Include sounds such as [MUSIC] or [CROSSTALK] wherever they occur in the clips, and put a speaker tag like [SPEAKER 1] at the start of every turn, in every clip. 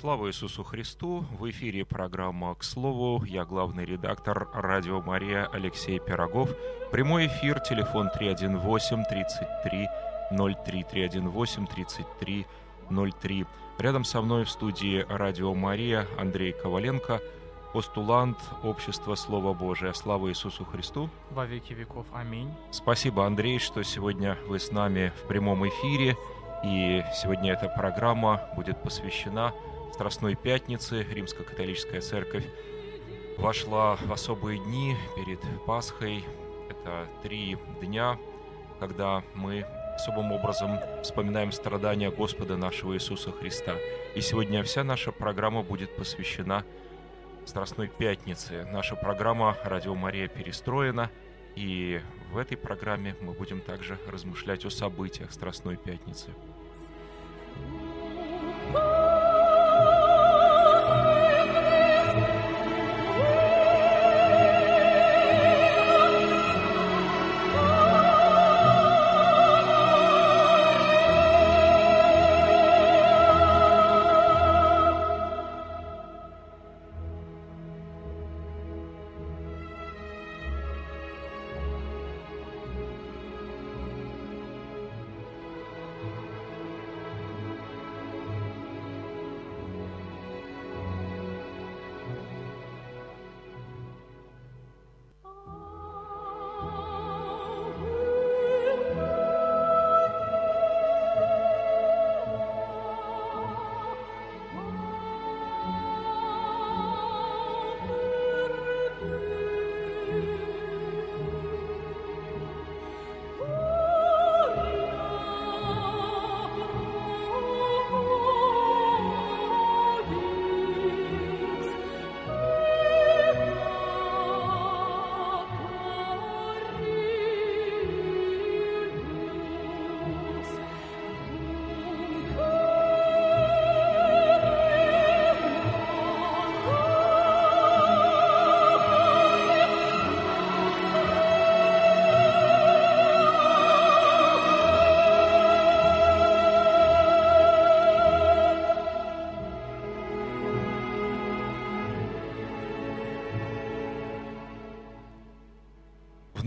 [SPEAKER 1] Слава Иисусу Христу! В эфире программа «К слову». Я главный редактор «Радио Мария» Алексей Пирогов. Прямой эфир, телефон 318-33-03, 318-33-03. Рядом со мной в студии «Радио Мария» Андрей Коваленко, постулант общества Слова Божия. Слава Иисусу Христу!
[SPEAKER 2] Во веки веков. Аминь.
[SPEAKER 1] Спасибо, Андрей, что сегодня вы с нами в прямом эфире. И сегодня эта программа будет посвящена Страстной Пятнице. Римско-католическая церковь вошла в особые дни перед Пасхой. Это три дня, когда мы особым образом вспоминаем страдания Господа нашего Иисуса Христа. И сегодня вся наша программа будет посвящена Страстной Пятнице. Наша программа «Радио Мария» перестроена, и в этой программе мы будем также размышлять о событиях Страстной Пятницы. В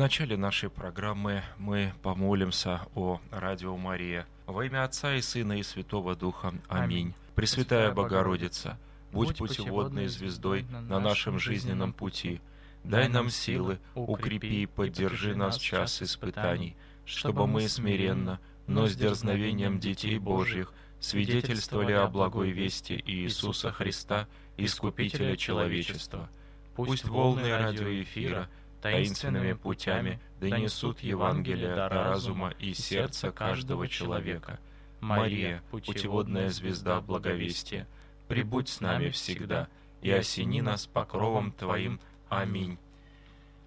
[SPEAKER 1] начале нашей программы мы помолимся о Радио Мария. Во имя Отца и Сына и Святого Духа. Аминь. Аминь. Пресвятая Богородица, будь путеводной звездой на нашем жизненном пути. Дай нам силы, укрепи и поддержи нас в час испытаний, чтобы мы смиренно, но с дерзновением детей Божьих, свидетельствовали о благой вести Иисуса Христа, Искупителя человечества. Пусть волны радиоэфира — таинственными путями донесут Евангелие до разума и сердца каждого человека. Мария, путеводная звезда благовестия, прибудь с нами всегда и осени нас покровом Твоим. Аминь.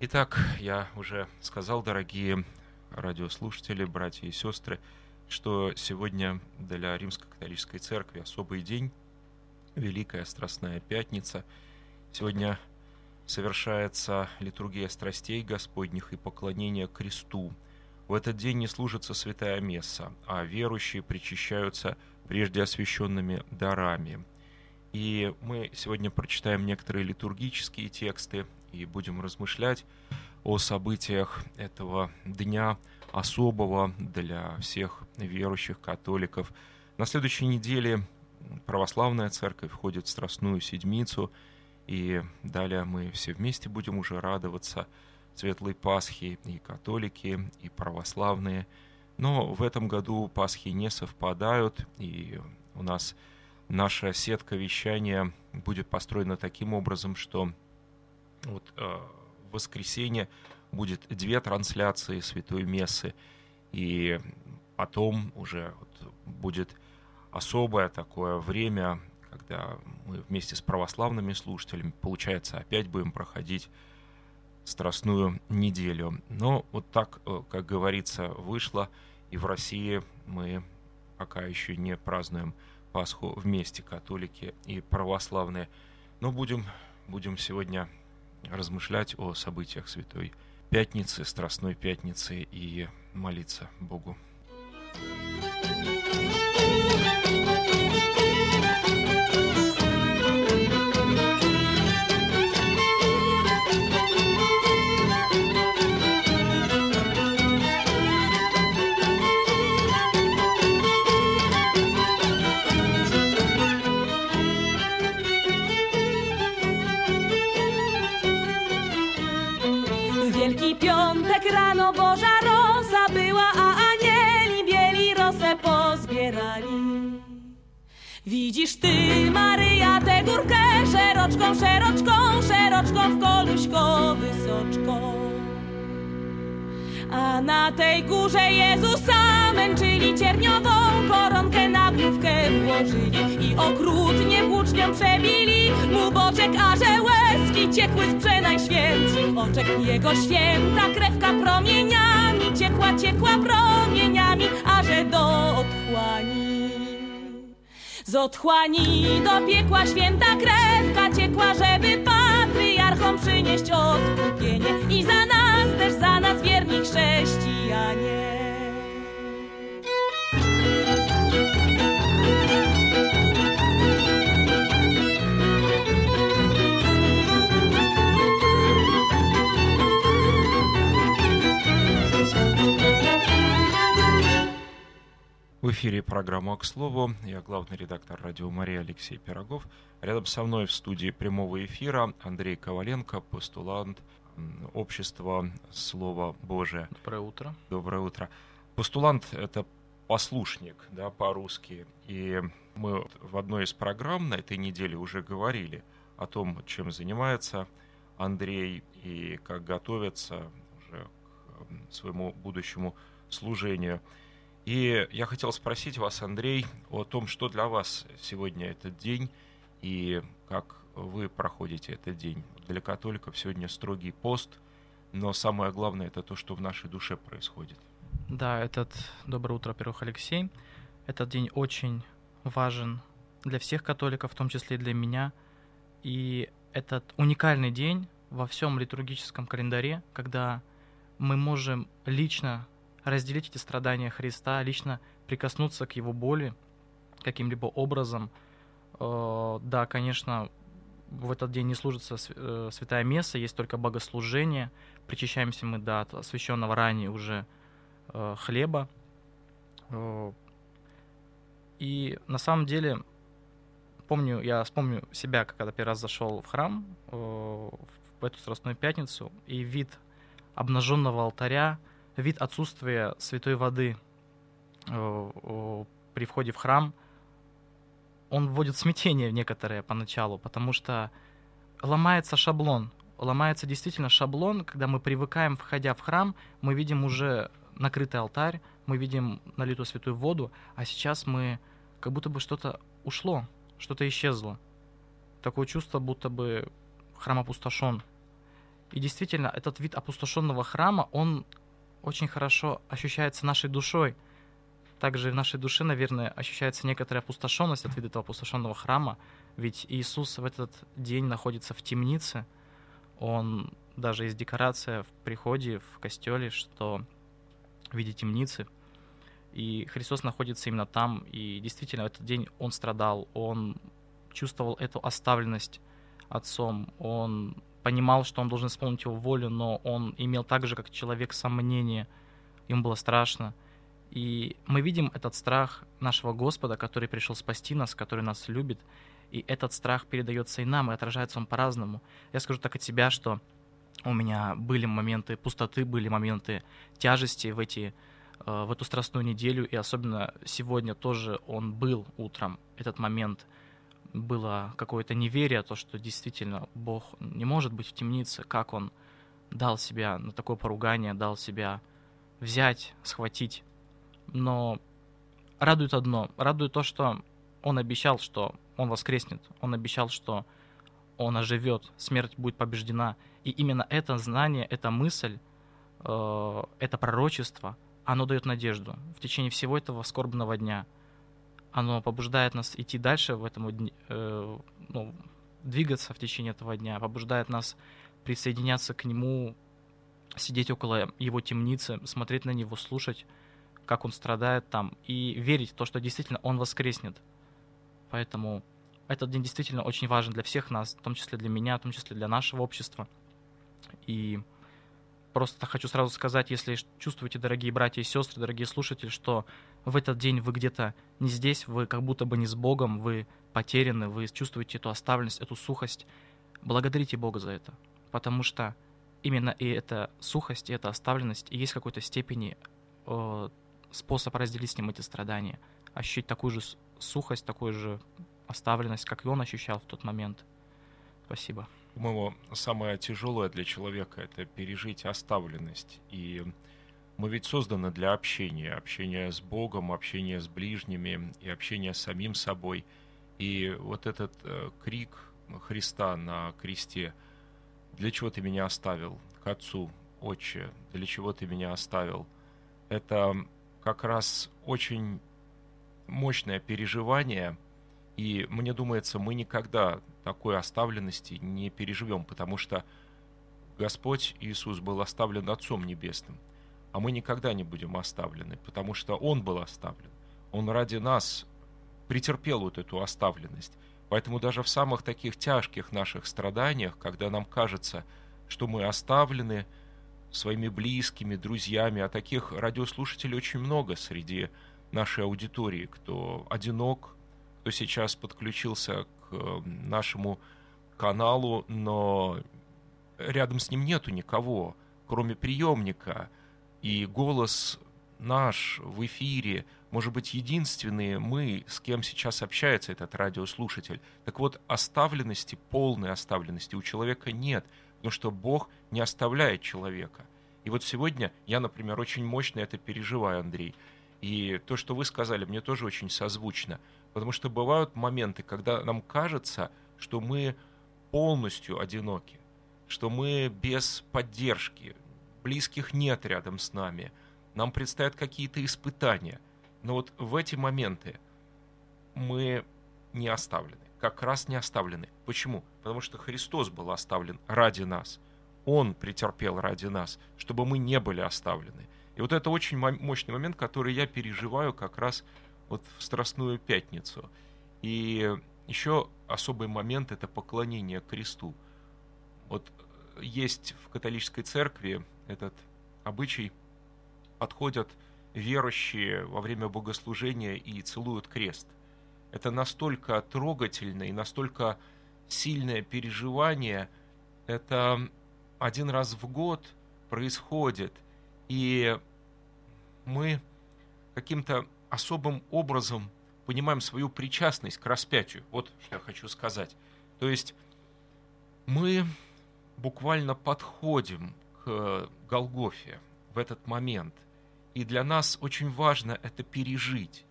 [SPEAKER 1] Итак, я уже сказал, дорогие радиослушатели, братья и сестры, что сегодня для Римско-католической церкви особый день, Великая Страстная Пятница. Сегодня совершается литургия страстей Господних и поклонение кресту. В этот день не служится святая месса, а верующие причащаются прежде освященными дарами. И мы сегодня прочитаем некоторые литургические тексты и будем размышлять о событиях этого дня, особого для всех верующих католиков. На следующей неделе православная церковь входит в Страстную Седмицу – и далее мы все вместе будем уже радоваться Светлой Пасхи, и католики, и православные. Но в этом году Пасхи не совпадают, и у нас наша сетка вещания будет построена таким образом, что вот, э, в воскресенье будет две трансляции Святой Мессы, и потом уже вот будет особое такое время когда мы вместе с православными слушателями, получается, опять будем проходить страстную неделю. Но вот так, э, как говорится, вышло, и в России мы пока еще не празднуем Пасху вместе, католики и православные. Но будем, будем сегодня размышлять о событиях Святой Пятницы, Страстной Пятницы и молиться Богу. thank you
[SPEAKER 2] Widzisz ty, Maryja, tę górkę szeroczką, szeroczką, szeroczką w koluśko wysoczką. A na tej górze Jezusa męczyli cierniową koronkę na główkę włożyli i okrutnie włócznią przebili mu boczek, a że łezki ciekły z przenajświętszych oczek. Jego święta krewka promieniami ciekła, ciekła promieniami, a że do otchłani. Z otchłani do piekła święta krewka ciekła, żeby patriarchom przynieść odkupienie i za nas też za nas wierni chrześcijanie.
[SPEAKER 1] В эфире программа «К слову». Я главный редактор радио Мария Алексей Пирогов. Рядом со мной в студии прямого эфира Андрей Коваленко, постулант общества Слово Божие.
[SPEAKER 3] Доброе утро.
[SPEAKER 1] Доброе утро. Постулант — это послушник, да, по-русски. И мы в одной из программ на этой неделе уже говорили о том, чем занимается Андрей и как готовится уже к своему будущему служению – и я хотел спросить вас, Андрей, о том, что для вас сегодня этот день и как вы проходите этот день. Для католиков сегодня строгий пост, но самое главное это то, что в нашей душе происходит.
[SPEAKER 3] Да, этот доброе утро, во-первых, Алексей. Этот день очень важен для всех католиков, в том числе и для меня. И этот уникальный день во всем литургическом календаре, когда мы можем лично разделить эти страдания Христа, лично прикоснуться к Его боли каким-либо образом. Э, да, конечно, в этот день не служится э, святая месса, есть только богослужение. Причащаемся мы до освященного ранее уже э, хлеба. И на самом деле, помню, я вспомню себя, когда первый раз зашел в храм в эту Страстную Пятницу, и вид обнаженного алтаря, вид отсутствия святой воды э, при входе в храм, он вводит в смятение некоторые поначалу, потому что ломается шаблон. Ломается действительно шаблон, когда мы привыкаем, входя в храм, мы видим уже накрытый алтарь, мы видим налитую святую воду, а сейчас мы как будто бы что-то ушло, что-то исчезло. Такое чувство, будто бы храм опустошен. И действительно, этот вид опустошенного храма, он очень хорошо ощущается нашей душой. Также в нашей душе, наверное, ощущается некоторая опустошенность от вида этого опустошенного храма, ведь Иисус в этот день находится в темнице. Он даже есть декорация в приходе, в костеле, что в виде темницы. И Христос находится именно там, и действительно в этот день Он страдал, Он чувствовал эту оставленность Отцом, Он понимал, что он должен исполнить его волю, но он имел так же, как человек, сомнение. Ему было страшно. И мы видим этот страх нашего Господа, который пришел спасти нас, который нас любит. И этот страх передается и нам, и отражается он по-разному. Я скажу так от себя, что у меня были моменты пустоты, были моменты тяжести в, эти, э, в эту страстную неделю, и особенно сегодня тоже он был утром, этот момент – было какое-то неверие, то, что действительно Бог не может быть в темнице, как Он дал себя на такое поругание, дал себя взять, схватить. Но радует одно, радует то, что Он обещал, что Он воскреснет, Он обещал, что Он оживет, смерть будет побеждена. И именно это знание, эта мысль, э, это пророчество, оно дает надежду в течение всего этого скорбного дня – оно побуждает нас идти дальше в этом, э, ну, двигаться в течение этого дня, побуждает нас присоединяться к нему, сидеть около его темницы, смотреть на него, слушать, как он страдает там, и верить в то, что действительно он воскреснет. Поэтому этот день действительно очень важен для всех нас, в том числе для меня, в том числе для нашего общества. И просто хочу сразу сказать, если чувствуете, дорогие братья и сестры, дорогие слушатели, что в этот день вы где-то не здесь, вы как будто бы не с Богом, вы потеряны, вы чувствуете эту оставленность, эту сухость, благодарите Бога за это, потому что именно и эта сухость, и эта оставленность, и есть в какой-то степени э, способ разделить с ним эти страдания, ощутить такую же сухость, такую же оставленность, как и он ощущал в тот момент. Спасибо.
[SPEAKER 1] По-моему, самое тяжелое для человека это пережить оставленность. И мы ведь созданы для общения, общения с Богом, общения с ближними и общения с самим собой. И вот этот э, крик Христа на кресте, для чего ты меня оставил, к Отцу, Отче, для чего ты меня оставил, это как раз очень мощное переживание, и мне думается, мы никогда такой оставленности не переживем, потому что Господь Иисус был оставлен Отцом Небесным, а мы никогда не будем оставлены, потому что Он был оставлен. Он ради нас претерпел вот эту оставленность. Поэтому даже в самых таких тяжких наших страданиях, когда нам кажется, что мы оставлены своими близкими, друзьями, а таких радиослушателей очень много среди нашей аудитории, кто одинок, кто сейчас подключился к э, нашему каналу, но рядом с ним нету никого, кроме приемника. И голос наш в эфире, может быть, единственные мы, с кем сейчас общается этот радиослушатель. Так вот, оставленности, полной оставленности у человека нет, потому что Бог не оставляет человека. И вот сегодня я, например, очень мощно это переживаю, Андрей. И то, что вы сказали, мне тоже очень созвучно. Потому что бывают моменты, когда нам кажется, что мы полностью одиноки, что мы без поддержки, близких нет рядом с нами, нам предстоят какие-то испытания. Но вот в эти моменты мы не оставлены, как раз не оставлены. Почему? Потому что Христос был оставлен ради нас. Он претерпел ради нас, чтобы мы не были оставлены. И вот это очень мощный момент, который я переживаю как раз вот в Страстную Пятницу. И еще особый момент – это поклонение кресту. Вот есть в католической церкви этот обычай, подходят верующие во время богослужения и целуют крест. Это настолько трогательно и настолько сильное переживание. Это один раз в год происходит – и мы каким-то особым образом понимаем свою причастность к распятию. Вот что я хочу сказать. То есть мы буквально подходим к Голгофе в этот момент. И для нас очень важно это пережить.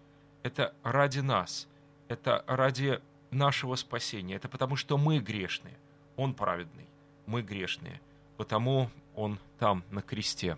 [SPEAKER 1] Это ради нас. Это ради нашего спасения. Это потому, что мы грешные. Он праведный. Мы грешные. Потому он там, на кресте.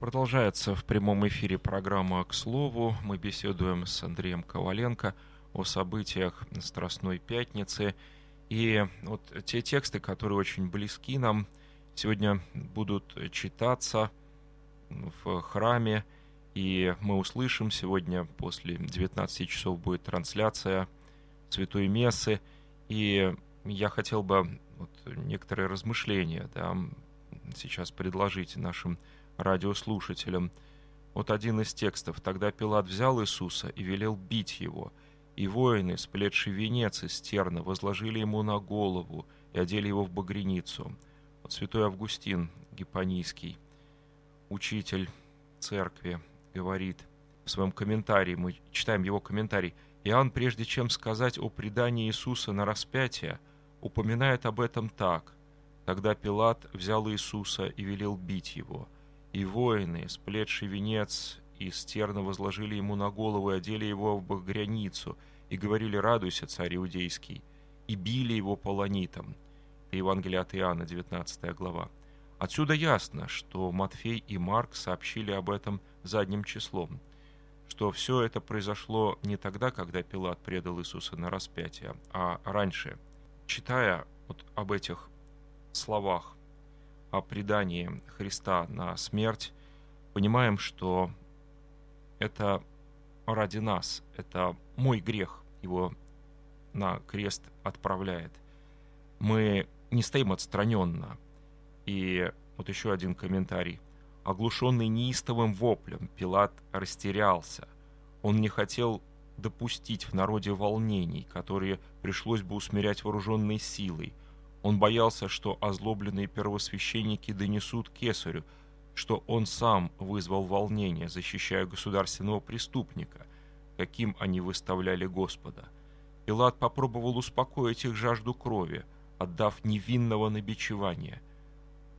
[SPEAKER 1] Продолжается в прямом эфире программа «К слову». Мы беседуем с Андреем Коваленко о событиях Страстной Пятницы. И вот те тексты, которые очень близки нам, сегодня будут читаться в храме. И мы услышим сегодня после 19 часов будет трансляция Святой Мессы. И я хотел бы вот некоторые размышления да, сейчас предложить нашим радиослушателям. Вот один из текстов. «Тогда Пилат взял Иисуса и велел бить его, и воины, сплетшие венец из терна, возложили ему на голову и одели его в багряницу». Вот святой Августин Гипонийский, учитель церкви, говорит в своем комментарии, мы читаем его комментарий, Иоанн, прежде чем сказать о предании Иисуса на распятие, упоминает об этом так. Тогда Пилат взял Иисуса и велел бить его. И воины, сплетший венец из терна, возложили ему на голову и одели его в багряницу, и говорили «Радуйся, царь иудейский», и били его полонитом. Евангелие от Иоанна, 19 глава. Отсюда ясно, что Матфей и Марк сообщили об этом задним числом, что все это произошло не тогда, когда Пилат предал Иисуса на распятие, а раньше. Читая вот об этих словах о предании Христа на смерть, понимаем, что это ради нас, это мой грех его на крест отправляет. Мы не стоим отстраненно. И вот еще один комментарий. Оглушенный неистовым воплем, Пилат растерялся. Он не хотел допустить в народе волнений, которые пришлось бы усмирять вооруженной силой. Он боялся, что озлобленные первосвященники донесут кесарю, что он сам вызвал волнение, защищая государственного преступника, каким они выставляли Господа. Пилат попробовал успокоить их жажду крови, отдав невинного на бичевание.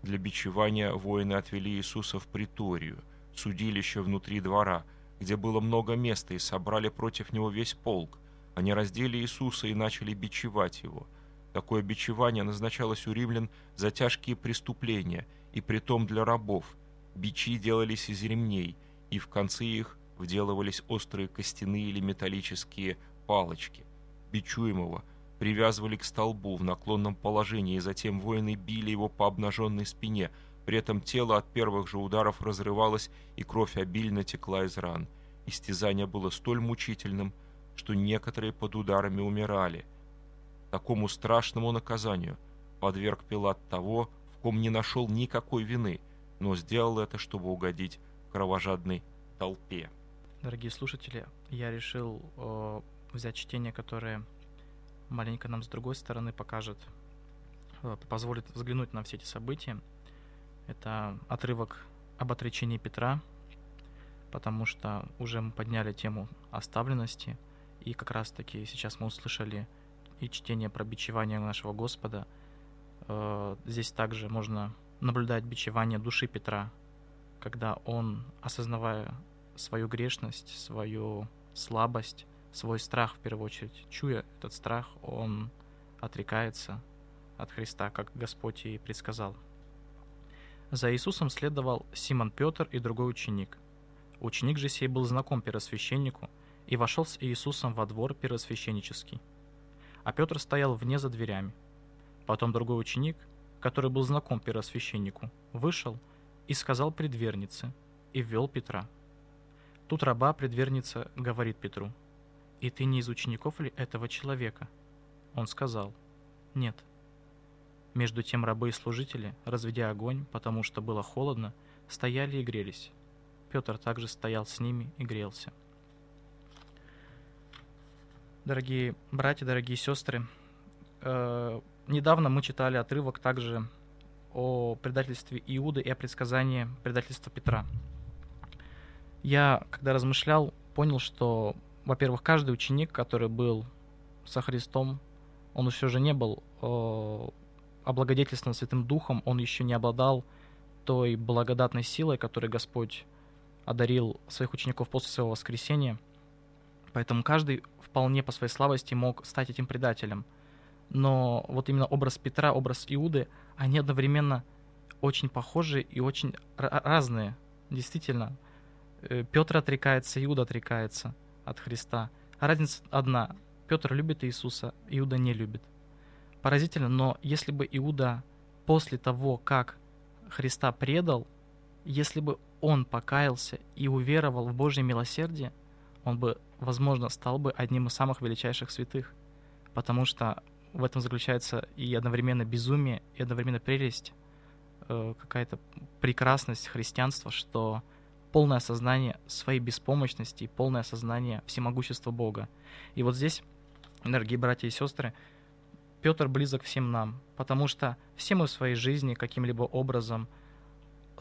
[SPEAKER 1] Для бичевания воины отвели Иисуса в приторию, судилище внутри двора – где было много места, и собрали против него весь полк. Они раздели Иисуса и начали бичевать его. Такое бичевание назначалось у римлян за тяжкие преступления, и притом для рабов. Бичи делались из ремней, и в конце их вделывались острые костяные или металлические палочки. Бичуемого привязывали к столбу в наклонном положении, и затем воины били его по обнаженной спине – при этом тело от первых же ударов разрывалось, и кровь обильно текла из ран. Истязание было столь мучительным, что некоторые под ударами умирали. Такому страшному наказанию подверг Пилат того, в ком не нашел никакой вины, но сделал это, чтобы угодить кровожадной толпе.
[SPEAKER 3] Дорогие слушатели, я решил э, взять чтение, которое маленько нам с другой стороны покажет, э, позволит взглянуть на все эти события. Это отрывок об отречении Петра, потому что уже мы подняли тему оставленности, и как раз-таки сейчас мы услышали и чтение про бичевание нашего Господа. Э, здесь также можно наблюдать бичевание души Петра, когда он, осознавая свою грешность, свою слабость, свой страх в первую очередь, чуя этот страх, он отрекается от Христа, как Господь и предсказал. За Иисусом следовал Симон Петр и другой ученик. Ученик же сей был знаком первосвященнику и вошел с Иисусом во двор первосвященнический. А Петр стоял вне за дверями. Потом другой ученик, который был знаком первосвященнику, вышел и сказал предвернице, и ввел Петра. Тут раба предверница говорит Петру, «И ты не из учеников ли этого человека?» Он сказал, «Нет». Между тем рабы и служители, разведя огонь, потому что было холодно, стояли и грелись. Петр также стоял с ними и грелся. Дорогие братья, дорогие сестры, э, недавно мы читали отрывок также о предательстве Иуды и о предсказании предательства Петра. Я, когда размышлял, понял, что, во-первых, каждый ученик, который был со Христом, он все же не был э, облагодетельствован Святым Духом, он еще не обладал той благодатной силой, которой Господь одарил своих учеников после своего воскресения. Поэтому каждый вполне по своей слабости мог стать этим предателем. Но вот именно образ Петра, образ Иуды, они одновременно очень похожи и очень разные. Действительно, э, Петр отрекается, Иуда отрекается от Христа. разница одна. Петр любит Иисуса, Иуда не любит поразительно, но если бы Иуда после того, как Христа предал, если бы он покаялся и уверовал в Божье милосердие, он бы, возможно, стал бы одним из самых величайших святых, потому что в этом заключается и одновременно безумие, и одновременно прелесть, э, какая-то прекрасность христианства, что полное осознание своей беспомощности и полное осознание всемогущества Бога. И вот здесь, дорогие братья и сестры, Петр близок всем нам, потому что все мы в своей жизни каким-либо образом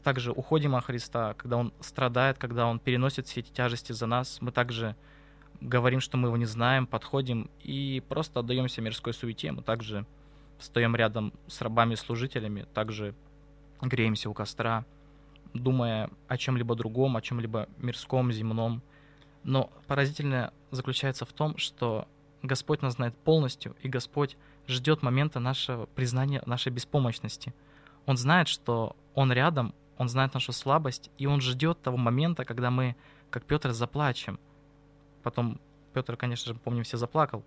[SPEAKER 3] также уходим от Христа, когда Он страдает, когда Он переносит все эти тяжести за нас, мы также говорим, что мы его не знаем, подходим и просто отдаемся мирской суете, мы также встаем рядом с рабами-служителями, также греемся у костра, думая о чем-либо другом, о чем-либо мирском, земном. Но поразительное заключается в том, что Господь нас знает полностью, и Господь ждет момента нашего признания нашей беспомощности. Он знает, что Он рядом, Он знает нашу слабость, и Он ждет того момента, когда мы, как Петр, заплачем. Потом Петр, конечно же, помним, все заплакал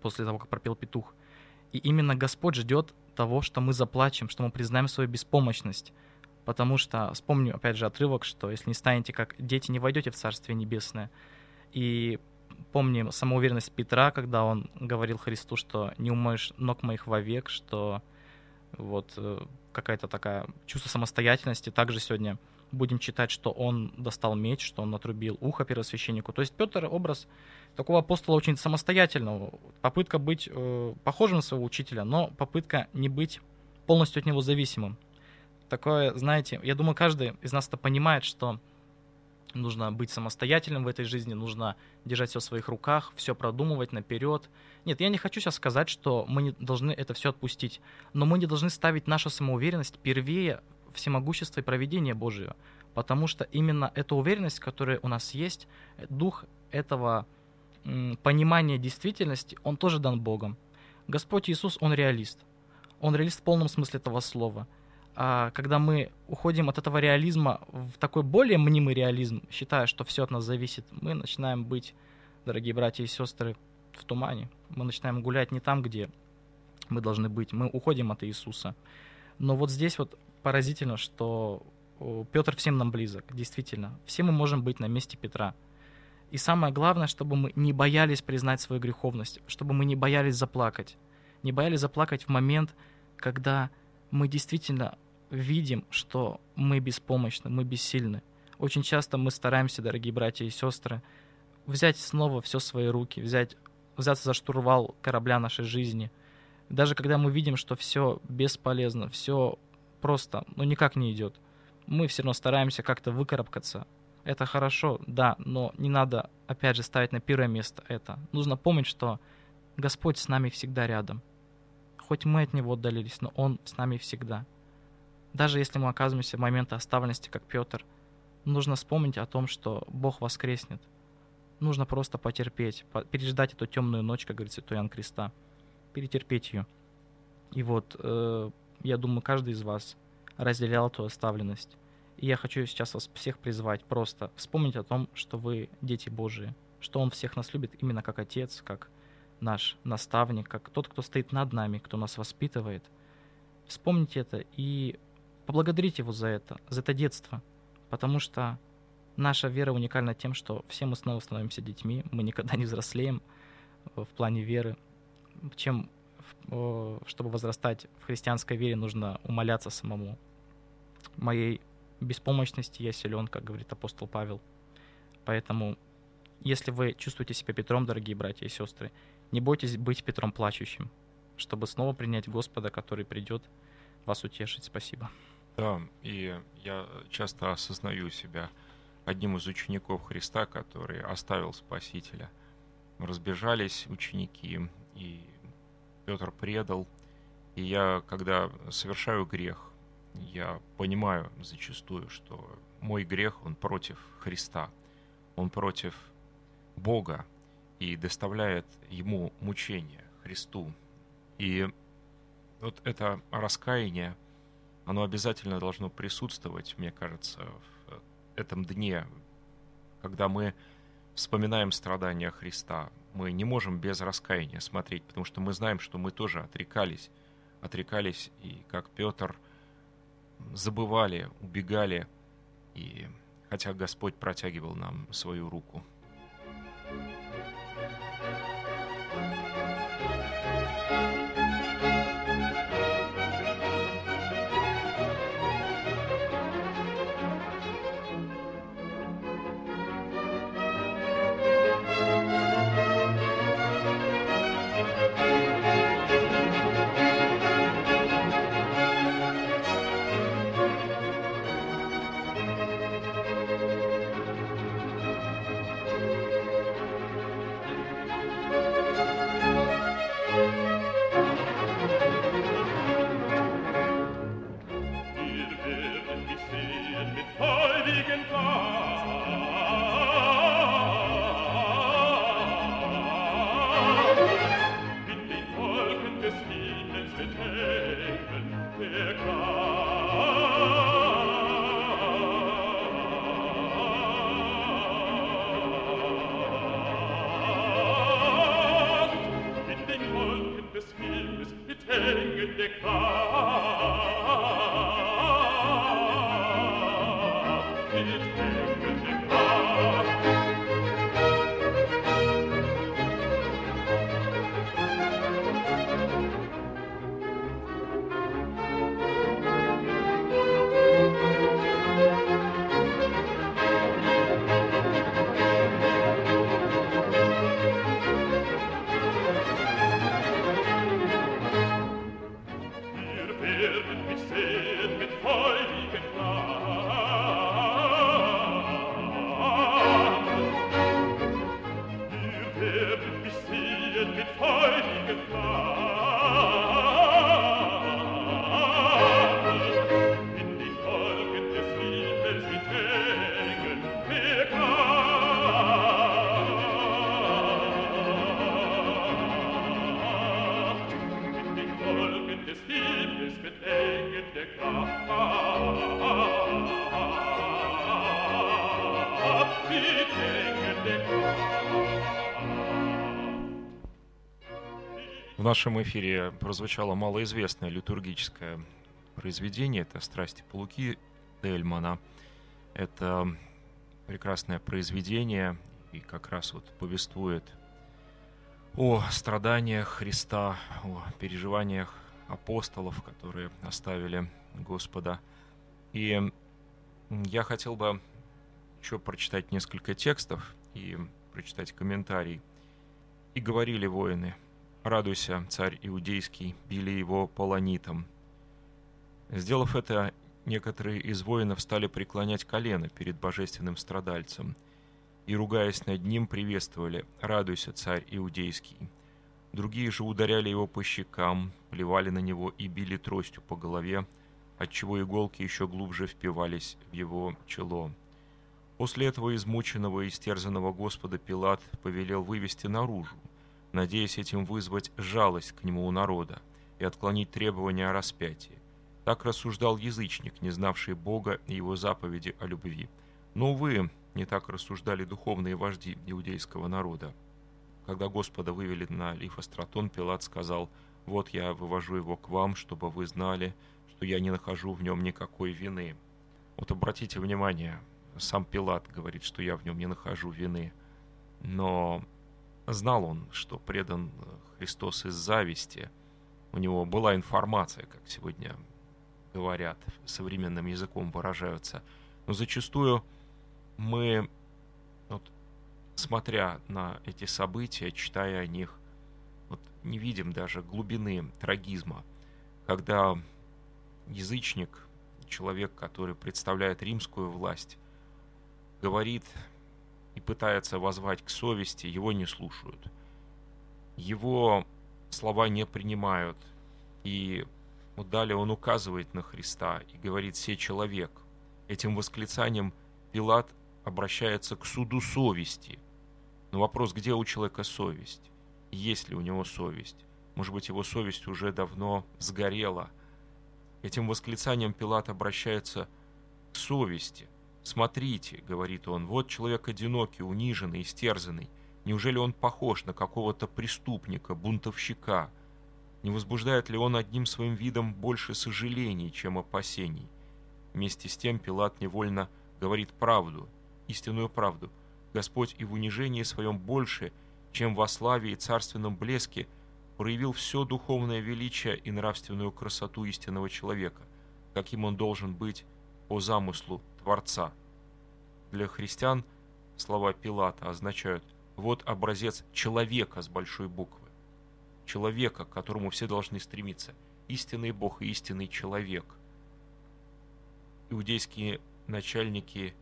[SPEAKER 3] после того, как пропел петух. И именно Господь ждет того, что мы заплачем, что мы признаем свою беспомощность. Потому что, вспомню опять же отрывок, что если не станете как дети, не войдете в Царствие Небесное. И помним самоуверенность Петра, когда он говорил Христу, что не умоешь ног моих вовек, что вот э, какая-то такая чувство самостоятельности. Также сегодня будем читать, что он достал меч, что он отрубил ухо первосвященнику. То есть Петр образ такого апостола очень самостоятельного. Попытка быть э, похожим на своего учителя, но попытка не быть полностью от него зависимым. Такое, знаете, я думаю, каждый из нас это понимает, что нужно быть самостоятельным в этой жизни, нужно держать все в своих руках, все продумывать наперед. Нет, я не хочу сейчас сказать, что мы не должны это все отпустить, но мы не должны ставить нашу самоуверенность первее всемогущества и проведения Божьего, потому что именно эта уверенность, которая у нас есть, дух этого понимания действительности, он тоже дан Богом. Господь Иисус, он реалист. Он реалист в полном смысле этого слова – а когда мы уходим от этого реализма в такой более мнимый реализм, считая, что все от нас зависит, мы начинаем быть, дорогие братья и сестры, в тумане. Мы начинаем гулять не там, где мы должны быть. Мы уходим от Иисуса. Но вот здесь вот поразительно, что Петр всем нам близок, действительно. Все мы можем быть на месте Петра. И самое главное, чтобы мы не боялись признать свою греховность, чтобы мы не боялись заплакать. Не боялись заплакать в момент, когда мы действительно видим, что мы беспомощны, мы бессильны. Очень часто мы стараемся, дорогие братья и сестры, взять снова все свои руки, взять, взяться за штурвал корабля нашей жизни. Даже когда мы видим, что все бесполезно, все просто, ну никак не идет, мы все равно стараемся как-то выкарабкаться. Это хорошо, да, но не надо, опять же, ставить на первое место это. Нужно помнить, что Господь с нами всегда рядом. Хоть мы от Него отдалились, но Он с нами всегда. Даже если мы оказываемся в моменты оставленности, как Петр, нужно вспомнить о том, что Бог воскреснет. Нужно просто потерпеть, переждать эту темную ночь, как говорит святой Иоанн Креста, перетерпеть ее. И вот э, я думаю, каждый из вас разделял эту оставленность. И я хочу сейчас вас всех призвать просто вспомнить о том, что вы дети Божии, что Он всех нас любит именно как Отец, как наш наставник, как тот, кто стоит над нами, кто нас воспитывает. Вспомните это и поблагодарить его за это, за это детство, потому что наша вера уникальна тем, что все мы снова становимся детьми, мы никогда не взрослеем в плане веры. Чем, чтобы возрастать в христианской вере, нужно умоляться самому. Моей беспомощности я силен, как говорит апостол Павел. Поэтому, если вы чувствуете себя Петром, дорогие братья и сестры, не бойтесь быть Петром плачущим, чтобы снова принять Господа, который придет вас утешить. Спасибо.
[SPEAKER 1] Да, и я часто осознаю себя одним из учеников Христа, который оставил Спасителя. Разбежались ученики, и Петр предал. И я, когда совершаю грех, я понимаю зачастую, что мой грех, он против Христа, он против Бога и доставляет ему мучение, Христу. И вот это раскаяние, оно обязательно должно присутствовать, мне кажется, в этом дне, когда мы вспоминаем страдания Христа. Мы не можем без раскаяния смотреть, потому что мы знаем, что мы тоже отрекались, отрекались, и как Петр забывали, убегали, и хотя Господь протягивал нам свою руку. Нашем эфире прозвучало малоизвестное литургическое произведение. Это «Страсти Полуки» Дельмана. Это прекрасное произведение и как раз вот повествует о страданиях Христа, о переживаниях апостолов, которые оставили Господа. И я хотел бы еще прочитать несколько текстов и прочитать комментарий. «И говорили воины, «Радуйся, царь иудейский», били его полонитом. Сделав это, некоторые из воинов стали преклонять колено перед божественным страдальцем и, ругаясь над ним, приветствовали «Радуйся, царь иудейский». Другие же ударяли его по щекам, плевали на него и били тростью по голове, отчего иголки еще глубже впивались в его чело. После этого измученного и истерзанного Господа Пилат повелел вывести наружу, надеясь этим вызвать жалость к нему у народа и отклонить требования о распятии. Так рассуждал язычник, не знавший Бога и его заповеди о любви. Но, увы, не так рассуждали духовные вожди иудейского народа. Когда Господа вывели на Лифостратон, Пилат сказал, «Вот я вывожу его к вам, чтобы вы знали, что я не нахожу в нем никакой вины». Вот обратите внимание, сам Пилат говорит, что я в нем не нахожу вины. Но Знал он, что предан Христос из зависти. У него была информация, как сегодня говорят, современным языком выражаются. Но зачастую мы, вот, смотря на эти события, читая о них, вот, не видим даже глубины трагизма, когда язычник, человек, который представляет римскую власть, говорит и пытается возвать к совести, его не слушают. Его слова не принимают. И вот далее он указывает на Христа и говорит «се человек». Этим восклицанием Пилат обращается к суду совести. Но вопрос, где у человека совесть? Есть ли у него совесть? Может быть, его совесть уже давно сгорела. Этим восклицанием Пилат обращается к совести. «Смотрите», — говорит он, — «вот человек одинокий, униженный, истерзанный. Неужели он похож на какого-то преступника, бунтовщика? Не возбуждает ли он одним своим видом больше сожалений, чем опасений?» Вместе с тем Пилат невольно говорит правду, истинную правду. Господь и в унижении своем больше, чем во славе и царственном блеске, проявил все духовное величие и нравственную красоту истинного человека, каким он должен быть по замыслу Творца. Для христиан слова Пилата означают «вот образец человека с большой буквы». Человека, к которому все должны стремиться. Истинный Бог и истинный человек. Иудейские начальники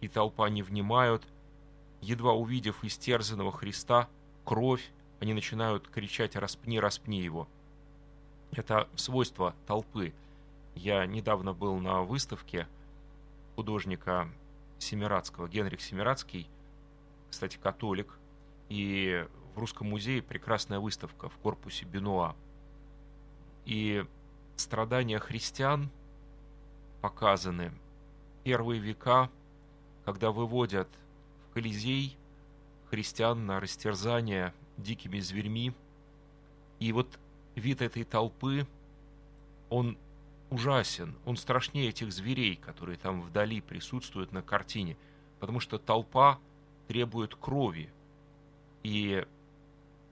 [SPEAKER 1] и толпа не внимают. Едва увидев истерзанного Христа, кровь, они начинают кричать «распни, распни его». Это свойство толпы. Я недавно был на выставке – художника Семирадского, Генрих Семирадский, кстати, католик, и в Русском музее прекрасная выставка в корпусе Бенуа. И страдания христиан показаны первые века, когда выводят в Колизей христиан на растерзание дикими зверьми. И вот вид этой толпы, он ужасен, он страшнее этих зверей, которые там вдали присутствуют на картине, потому что толпа требует крови. И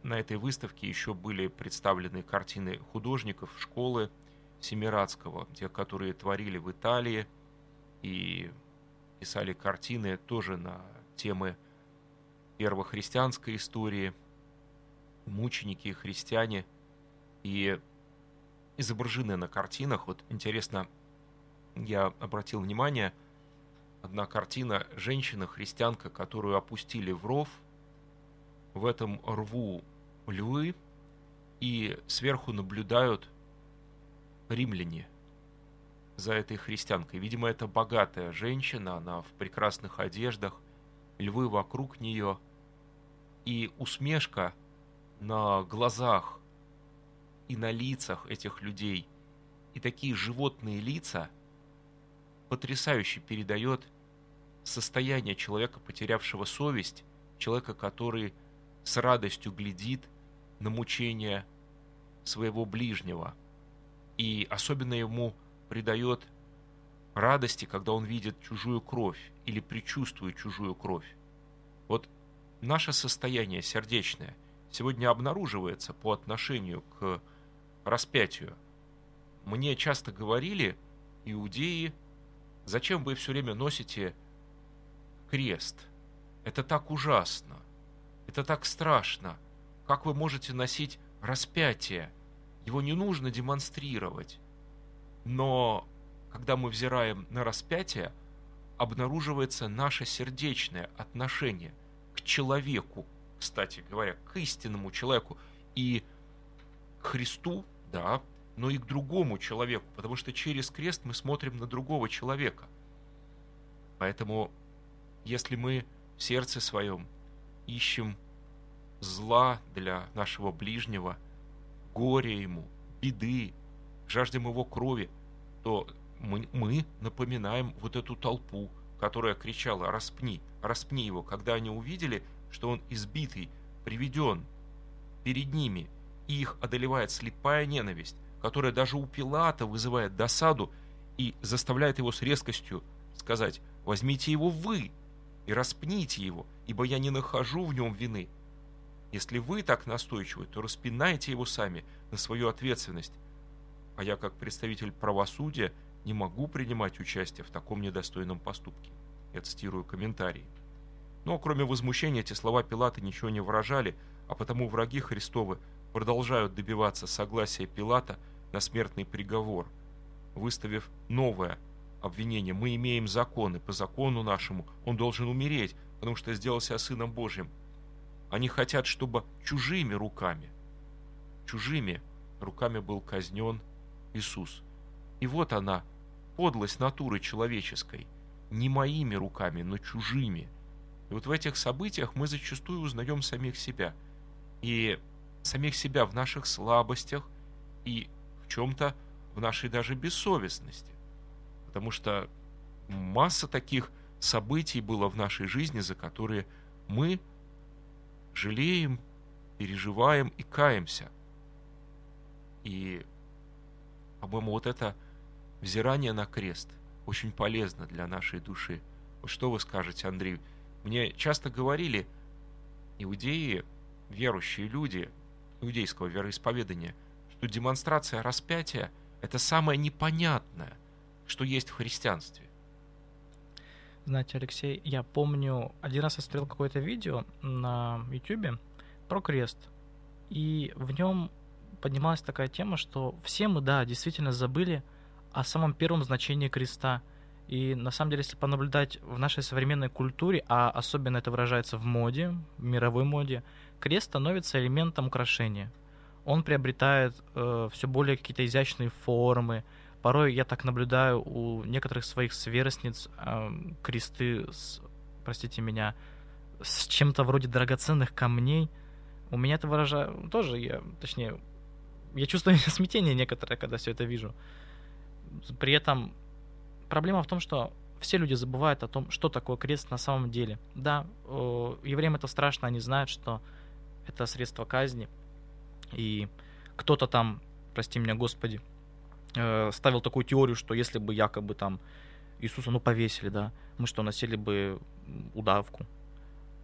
[SPEAKER 1] на этой выставке еще были представлены картины художников школы Семирадского, те, которые творили в Италии и писали картины тоже на темы первохристианской истории, мученики и христиане. И изображены на картинах. Вот интересно, я обратил внимание, одна картина женщина-христианка, которую опустили в ров, в этом рву львы, и сверху наблюдают римляне за этой христианкой. Видимо, это богатая женщина, она в прекрасных одеждах, львы вокруг нее, и усмешка на глазах и на лицах этих людей, и такие животные лица потрясающе передает состояние человека, потерявшего совесть, человека, который с радостью глядит на мучения своего ближнего. И особенно ему придает радости, когда он видит чужую кровь или предчувствует чужую кровь. Вот наше состояние сердечное сегодня обнаруживается по отношению к распятию. Мне часто говорили иудеи, зачем вы все время носите крест? Это так ужасно. Это так страшно. Как вы можете носить распятие? Его не нужно демонстрировать. Но когда мы взираем на распятие, обнаруживается наше сердечное отношение к человеку, кстати говоря, к истинному человеку и к Христу, да, но и к другому человеку, потому что через крест мы смотрим на другого человека. Поэтому, если мы в сердце своем ищем зла для нашего ближнего, горя ему, беды, жаждем его крови, то мы, мы напоминаем вот эту толпу, которая кричала «распни, распни его», когда они увидели, что он избитый, приведен перед ними, и их одолевает слепая ненависть, которая даже у Пилата вызывает досаду и заставляет его с резкостью сказать «возьмите его вы и распните его, ибо я не нахожу в нем вины». Если вы так настойчивы, то распинайте его сами на свою ответственность. А я, как представитель правосудия, не могу принимать участие в таком недостойном поступке. Я цитирую комментарий. Но кроме возмущения эти слова Пилата ничего не выражали, а потому враги Христовы продолжают добиваться согласия Пилата на смертный приговор, выставив новое обвинение. Мы имеем законы, по закону нашему он должен умереть, потому что сделался Сыном Божьим – они хотят, чтобы чужими руками, чужими руками был казнен Иисус. И вот она, подлость натуры человеческой, не моими руками, но чужими. И вот в этих событиях мы зачастую узнаем самих себя. И самих себя в наших слабостях и в чем-то в нашей даже бессовестности. Потому что масса таких событий было в нашей жизни, за которые мы жалеем, переживаем и каемся. И, по-моему, вот это взирание на крест очень полезно для нашей души. Вот что вы скажете, Андрей? Мне часто говорили иудеи, верующие люди иудейского вероисповедания, что демонстрация распятия – это самое непонятное, что есть в христианстве.
[SPEAKER 3] Знаете, Алексей, я помню, один раз я смотрел какое-то видео на YouTube про крест, и в нем поднималась такая тема, что все мы, да, действительно забыли о самом первом значении креста. И на самом деле, если понаблюдать в нашей современной культуре, а особенно это выражается в моде, в мировой моде, крест становится элементом украшения. Он приобретает э, все более какие-то изящные формы, Порой я так наблюдаю у некоторых своих сверстниц э, кресты, с, простите меня, с чем-то вроде драгоценных камней. У меня это выражает тоже, я, точнее, я чувствую [LAUGHS] смятение некоторое, когда все это вижу. При этом проблема в том, что все люди забывают о том, что такое крест на самом деле. Да, э, евреям это страшно, они знают, что это средство казни. И кто-то там, прости меня, Господи, э, ставил такую теорию, что если бы якобы там Иисуса, ну, повесили, да, мы что, носили бы удавку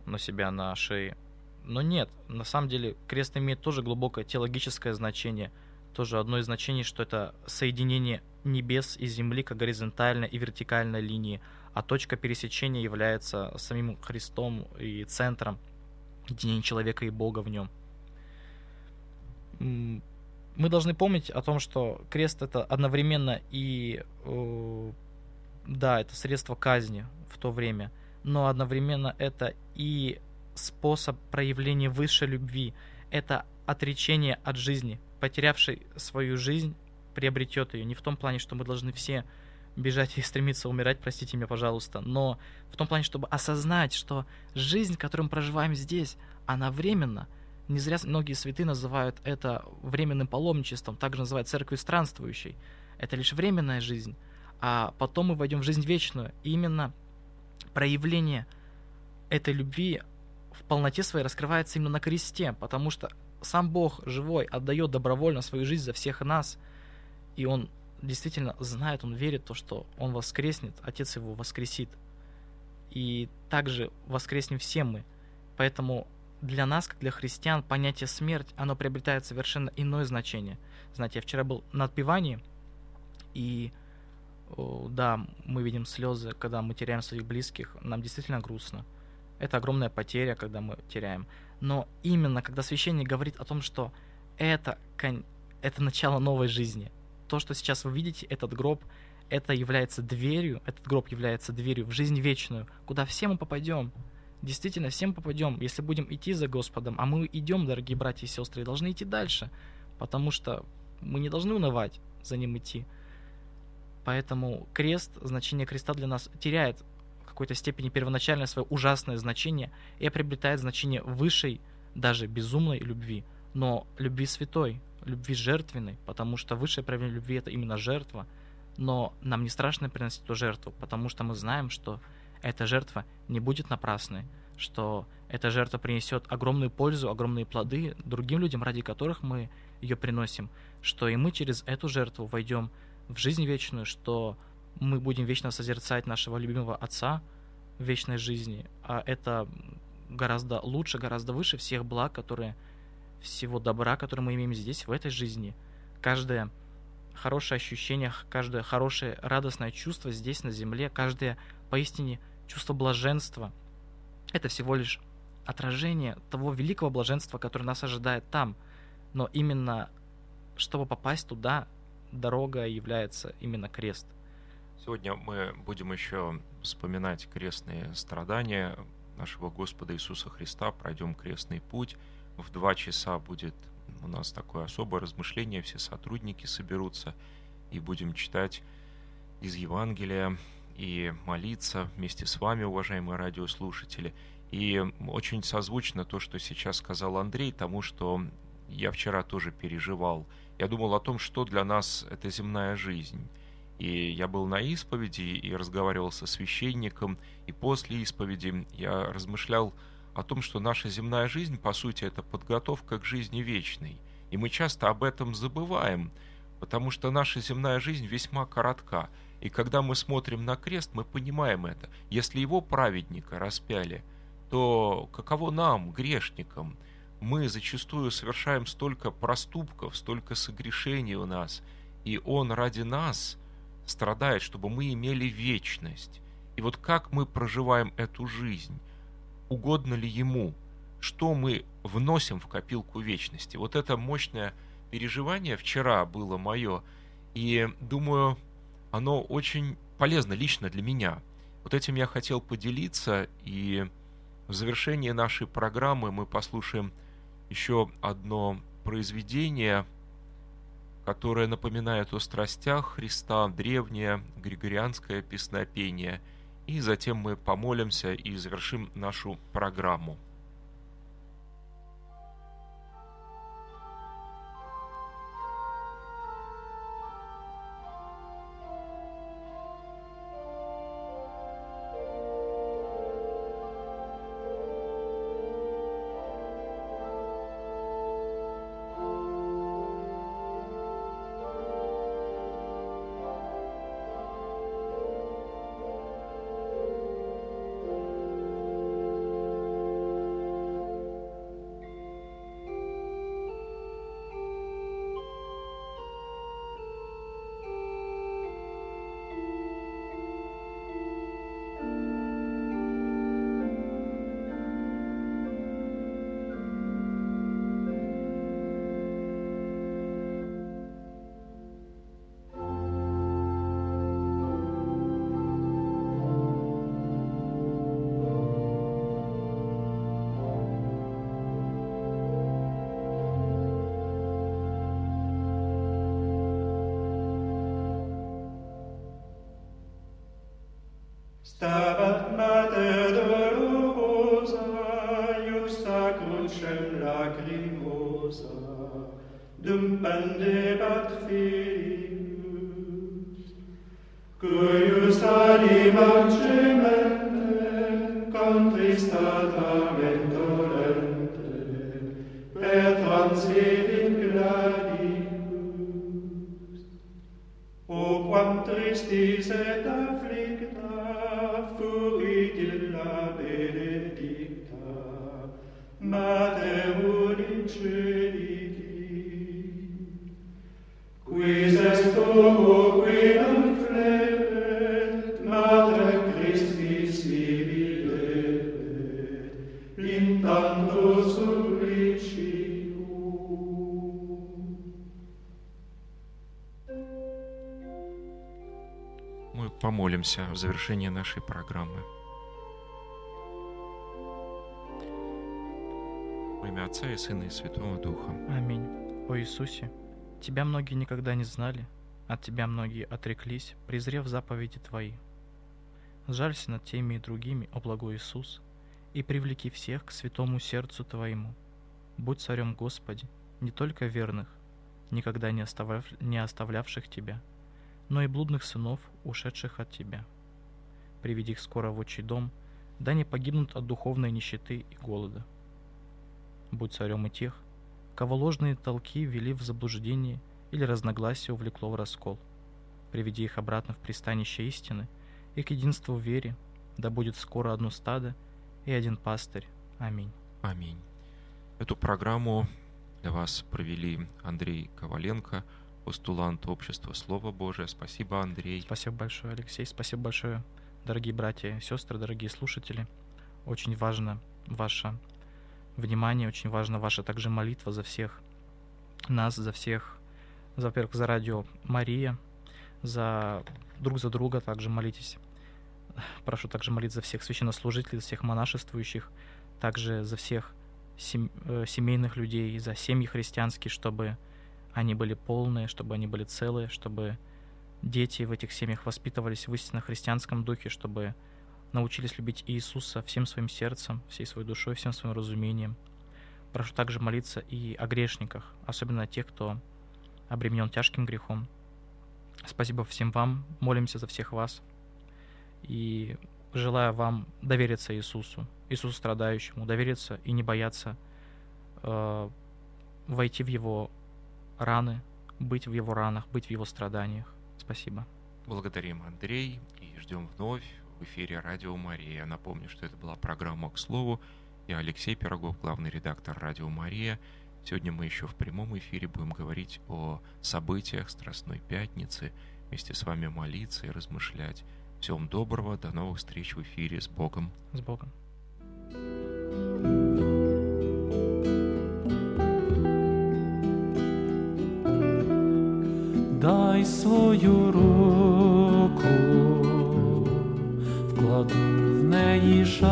[SPEAKER 3] на себя на шее. Но нет, на самом деле крест имеет тоже глубокое теологическое значение. Тоже одно из значений, что это соединение небес и земли как горизонтальной и вертикальной линии, а точка пересечения является самим Христом и центром единения человека и Бога в нем мы должны помнить о том, что крест это одновременно и э, да, это средство казни в то время, но одновременно это и способ проявления высшей любви. Это отречение от жизни. Потерявший свою жизнь приобретет ее. Не в том плане, что мы должны все бежать и стремиться умирать, простите меня, пожалуйста, но в том плане, чтобы осознать, что жизнь, которую мы проживаем здесь, она временна. Не зря многие святые называют это временным паломничеством, также называют церковью странствующей. Это лишь временная жизнь, а потом мы войдем в жизнь вечную. И именно проявление этой любви в полноте своей раскрывается именно на кресте, потому что сам Бог живой отдает добровольно свою жизнь за всех нас, и Он действительно знает, Он верит в то, что Он воскреснет, Отец Его воскресит. И также воскреснем все мы. Поэтому для нас, как для христиан, понятие смерть, оно приобретает совершенно иное значение. Знаете, я вчера был на отпевании, и да, мы видим слезы, когда мы теряем своих близких, нам действительно грустно. Это огромная потеря, когда мы теряем. Но именно когда священник говорит о том, что это, это начало новой жизни, то, что сейчас вы видите, этот гроб, это является дверью, этот гроб является дверью в жизнь вечную, куда все мы попадем. Действительно, всем попадем, если будем идти за Господом, а мы идем, дорогие братья и сестры, и должны идти дальше, потому что мы не должны унывать за ним идти. Поэтому крест, значение креста для нас теряет в какой-то степени первоначальное свое ужасное значение и приобретает значение высшей, даже безумной любви, но любви святой, любви жертвенной, потому что высшее проявление любви это именно жертва, но нам не страшно приносить эту жертву, потому что мы знаем, что эта жертва не будет напрасной, что эта жертва принесет огромную пользу, огромные плоды другим людям, ради которых мы ее приносим, что и мы через эту жертву войдем в жизнь вечную, что мы будем вечно созерцать нашего любимого Отца в вечной жизни, а это гораздо лучше, гораздо выше всех благ, которые всего добра, который мы имеем здесь, в этой жизни. Каждое хорошее ощущение, каждое хорошее радостное чувство здесь, на земле, каждое поистине чувство блаженства, это всего лишь отражение того великого блаженства, которое нас ожидает там. Но именно чтобы попасть туда, дорога является именно крест.
[SPEAKER 1] Сегодня мы будем еще вспоминать крестные страдания нашего Господа Иисуса Христа, пройдем крестный путь. В два часа будет у нас такое особое размышление, все сотрудники соберутся и будем читать из Евангелия и молиться вместе с вами, уважаемые радиослушатели. И очень созвучно то, что сейчас сказал Андрей, тому, что я вчера тоже переживал – я думал о том, что для нас это земная жизнь. И я был на исповеди и разговаривал со священником, и после исповеди я размышлял том, что наша земная жизнь, по сути, это подготовка к жизни вечной. И мы часто об этом забываем, потому что наша земная жизнь весьма коротка. И когда мы смотрим на крест, мы понимаем это. Если его праведника распяли, то каково нам, грешникам – мы зачастую совершаем столько проступков, столько согрешений у нас, и Он ради нас страдает, чтобы мы имели вечность. И вот как мы проживаем эту жизнь? Угодно ли Ему? Что мы вносим в копилку вечности? Вот это мощное переживание вчера было мое, и думаю, оно очень полезно лично для меня. Вот этим я хотел поделиться, и в завершении нашей программы мы послушаем еще одно произведение, которое напоминает о страстях Христа, древнее григорианское песнопение. И затем мы помолимся и завершим нашу программу. Помолимся в завершении нашей программы. Во имя Отца и Сына и Святого Духа.
[SPEAKER 3] Аминь. О Иисусе, Тебя многие никогда не знали, от Тебя многие отреклись, презрев заповеди Твои. Сжалься над теми и другими, о благой Иисус, и привлеки всех к святому сердцу Твоему. Будь царем Господи, не только верных, никогда не, оставляв, не оставлявших Тебя, но и блудных сынов, ушедших от Тебя. Приведи их скоро в отчий дом, да не погибнут от духовной нищеты и голода. Будь царем и тех, кого ложные толки ввели в заблуждение или разногласие увлекло в раскол. Приведи их обратно в пристанище истины и к единству в вере, да будет скоро одно стадо и один пастырь. Аминь.
[SPEAKER 1] Аминь. Эту программу для вас провели Андрей Коваленко, постулант общества Слова Божие. Спасибо, Андрей.
[SPEAKER 3] Спасибо большое, Алексей. Спасибо большое, дорогие братья и сестры, дорогие слушатели. Очень важно ваше внимание, очень важна ваша также молитва за всех нас, за всех, за, во-первых, за радио Мария, за друг за друга также молитесь. Прошу также молиться за всех священнослужителей, за всех монашествующих, также за всех э, семейных людей, за семьи христианские, чтобы они были полные, чтобы они были целые, чтобы дети в этих семьях воспитывались в истинно христианском духе, чтобы научились любить Иисуса всем своим сердцем, всей своей душой, всем своим разумением. Прошу также молиться и о грешниках, особенно о тех, кто обременен тяжким грехом. Спасибо всем вам, молимся за всех вас и желаю вам довериться Иисусу, Иисусу страдающему, довериться и не бояться э, войти в Его раны, быть в Его ранах, быть в Его страданиях. Спасибо.
[SPEAKER 1] Благодарим, Андрей, и ждем вновь в эфире Радио Мария. Напомню, что это была программа «К слову». Я Алексей Пирогов, главный редактор Радио Мария. Сегодня мы еще в прямом эфире будем говорить о событиях Страстной Пятницы, вместе с вами молиться и размышлять. Всем доброго, до новых встреч в эфире. С Богом!
[SPEAKER 3] С Богом.
[SPEAKER 4] Дай свою руку, вкладу в неї шар,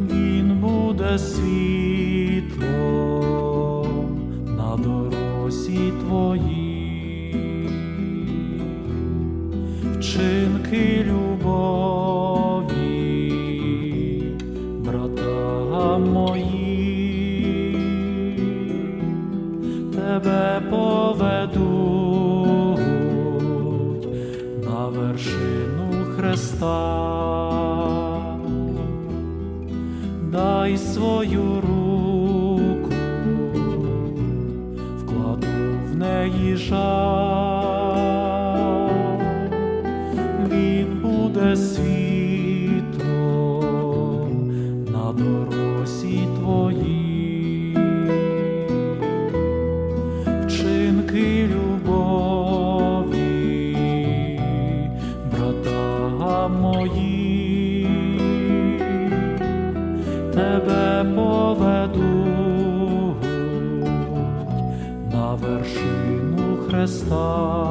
[SPEAKER 4] він буде світлом Христа. Дай свою руку, вкладу в неї жаль, він буде світ. star.